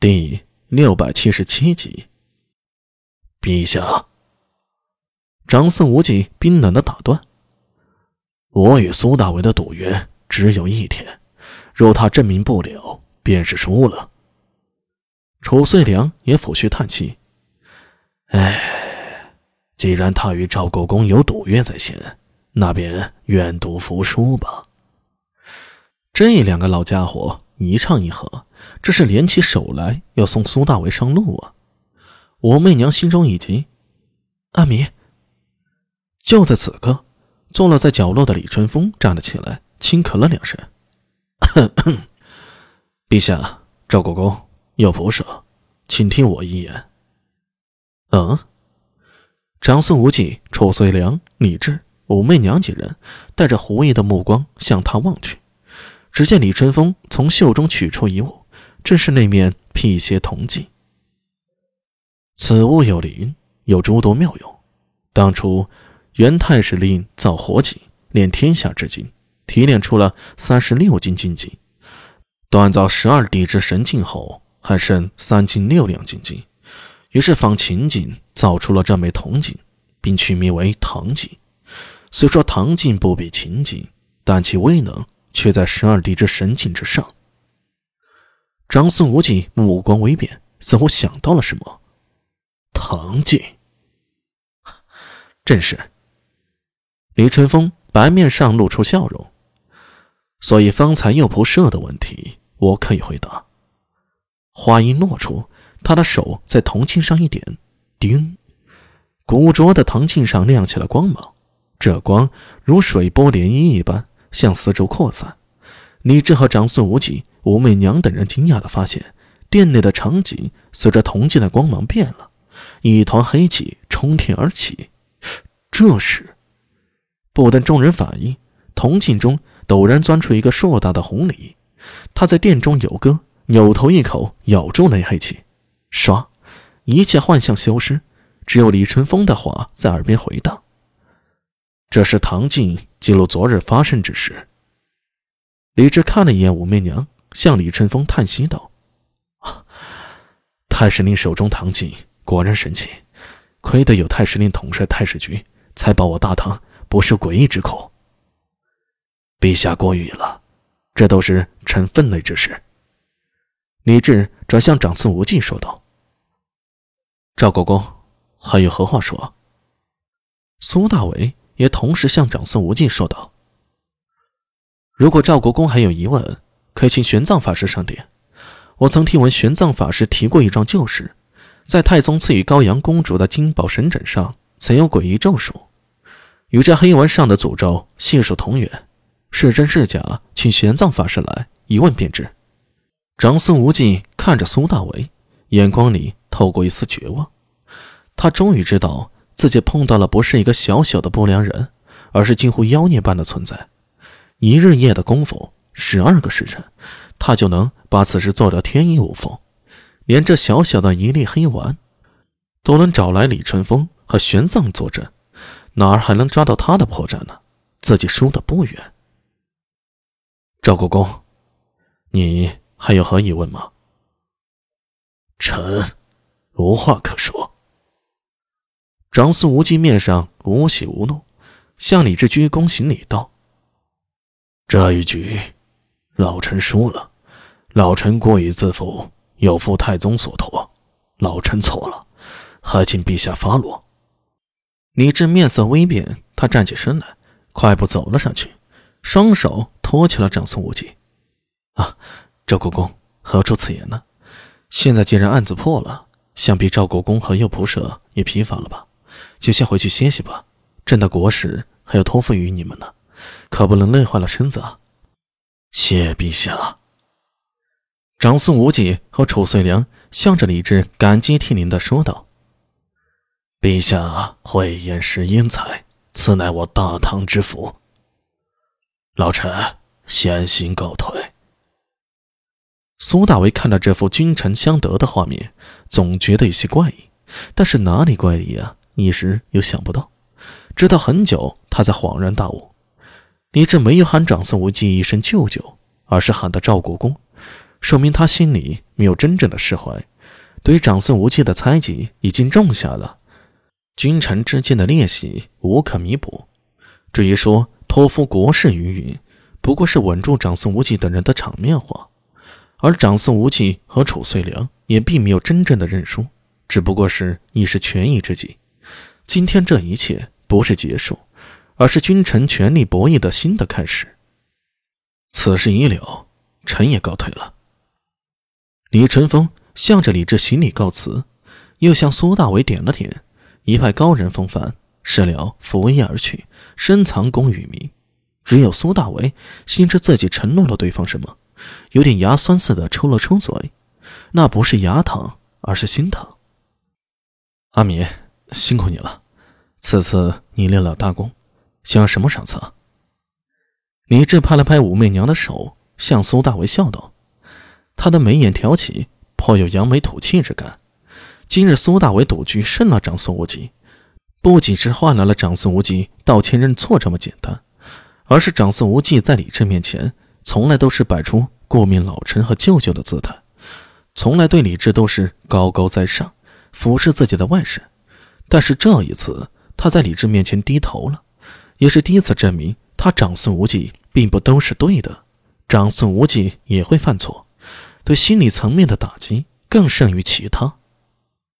第六百七十七集，陛下，长孙无忌冰冷的打断：“我与苏大伟的赌约只有一天，若他证明不了，便是输了。”楚遂良也抚须叹息：“唉，既然他与赵国公有赌约在先，那便愿赌服输吧。”这两个老家伙一唱一和。这是联起手来要送苏大为上路啊！武媚娘心中一急，阿弥。就在此刻，坐落在角落的李春风站了起来，轻咳了两声：“ 陛下，赵国公有不舍，请听我一言。”嗯，长孙无忌、褚遂良、李治、武媚娘几人带着狐疑的目光向他望去，只见李春风从袖中取出一物。正是那面辟邪铜镜。此物有灵，有诸多妙用。当初元太师令造火井，炼天下之精，提炼出了三十六斤金晶。锻造十二地之神镜后，还剩三斤六两金晶。于是仿秦镜造出了这枚铜镜，并取名为唐镜。虽说唐镜不比秦镜，但其威能却在十二地之神镜之上。长孙无忌目光微变，似乎想到了什么。唐镜，正是。李春风白面上露出笑容。所以方才右仆射的问题，我可以回答。话音落出，他的手在铜镜上一点，叮，古拙的铜镜上亮起了光芒。这光如水波涟漪一般向四周扩散。李治和长孙无忌。武媚娘等人惊讶地发现，殿内的场景随着铜镜的光芒变了，一团黑气冲天而起。这时，不等众人反应，铜镜中陡然钻出一个硕大的红鲤，他在殿中游歌，扭头一口咬住那黑气，唰，一切幻象消失，只有李春风的话在耳边回荡。这是唐镜记录昨日发生之事。李治看了一眼武媚娘。向李春风叹息道：“太师令手中唐镜果然神奇，亏得有太师令统帅太史局，才保我大唐不受诡异之口。陛下过誉了，这都是臣分内之事。”李治转向长孙无忌说道：“赵国公还有何话说？”苏大伟也同时向长孙无忌说道：“如果赵国公还有疑问。”可请玄奘法师上殿。我曾听闻玄奘法师提过一桩旧事，在太宗赐予高阳公主的金宝神枕上，曾有诡异咒术，与这黑纹上的诅咒系数同源。是真是假，请玄奘法师来一问便知。长孙无忌看着苏大为，眼光里透过一丝绝望。他终于知道自己碰到了不是一个小小的不良人，而是近乎妖孽般的存在。一日夜的功夫。十二个时辰，他就能把此事做得天衣无缝。连这小小的一粒黑丸，都能找来李春风和玄奘坐镇，哪儿还能抓到他的破绽呢？自己输的不远。赵国公，你还有何疑问吗？臣无话可说。长孙无忌面上无喜无怒，向李治鞠躬行礼道：“这一局。”老臣输了，老臣过于自负，有负太宗所托，老臣错了，还请陛下发落。李治面色微变，他站起身来，快步走了上去，双手托起了长孙无忌。啊，赵国公何出此言呢？现在既然案子破了，想必赵国公和右仆射也疲乏了吧？就先回去歇息吧。朕的国事还要托付于你们呢，可不能累坏了身子啊。谢陛下。长孙无忌和褚遂良向着李治感激涕零的说道：“陛下慧眼识英才，此乃我大唐之福。老臣先行告退。”苏大为看到这幅君臣相得的画面，总觉得有些怪异，但是哪里怪异啊？一时又想不到。直到很久，他才恍然大悟。李治没有喊长孙无忌一声舅舅，而是喊的赵国公。说明他心里没有真正的释怀，对于长孙无忌的猜忌已经种下了。君臣之间的裂隙无可弥补。至于说托付国事云云，不过是稳住长孙无忌等人的场面话。而长孙无忌和褚遂良也并没有真正的认输，只不过是一时权宜之计。今天这一切不是结束，而是君臣权力博弈的新的开始。此事已了，臣也告退了。李淳风向着李治行礼告辞，又向苏大伟点了点，一派高人风范，事了拂衣而去，深藏功与名。只有苏大伟心知自己承诺了对方什么。有点牙酸似的抽了抽嘴，那不是牙疼，而是心疼。阿米，辛苦你了，此次你立了大功，想要什么赏赐？李治拍了拍武媚娘的手，向苏大为笑道：“他的眉眼挑起，颇有扬眉吐气之感。今日苏大为赌局胜了长孙无忌，不仅是换来了长孙无忌道歉认错这么简单，而是长孙无忌在李治面前。”从来都是摆出顾命老臣和舅舅的姿态，从来对李治都是高高在上，俯视自己的外甥。但是这一次，他在李治面前低头了，也是第一次证明他长孙无忌并不都是对的。长孙无忌也会犯错，对心理层面的打击更胜于其他。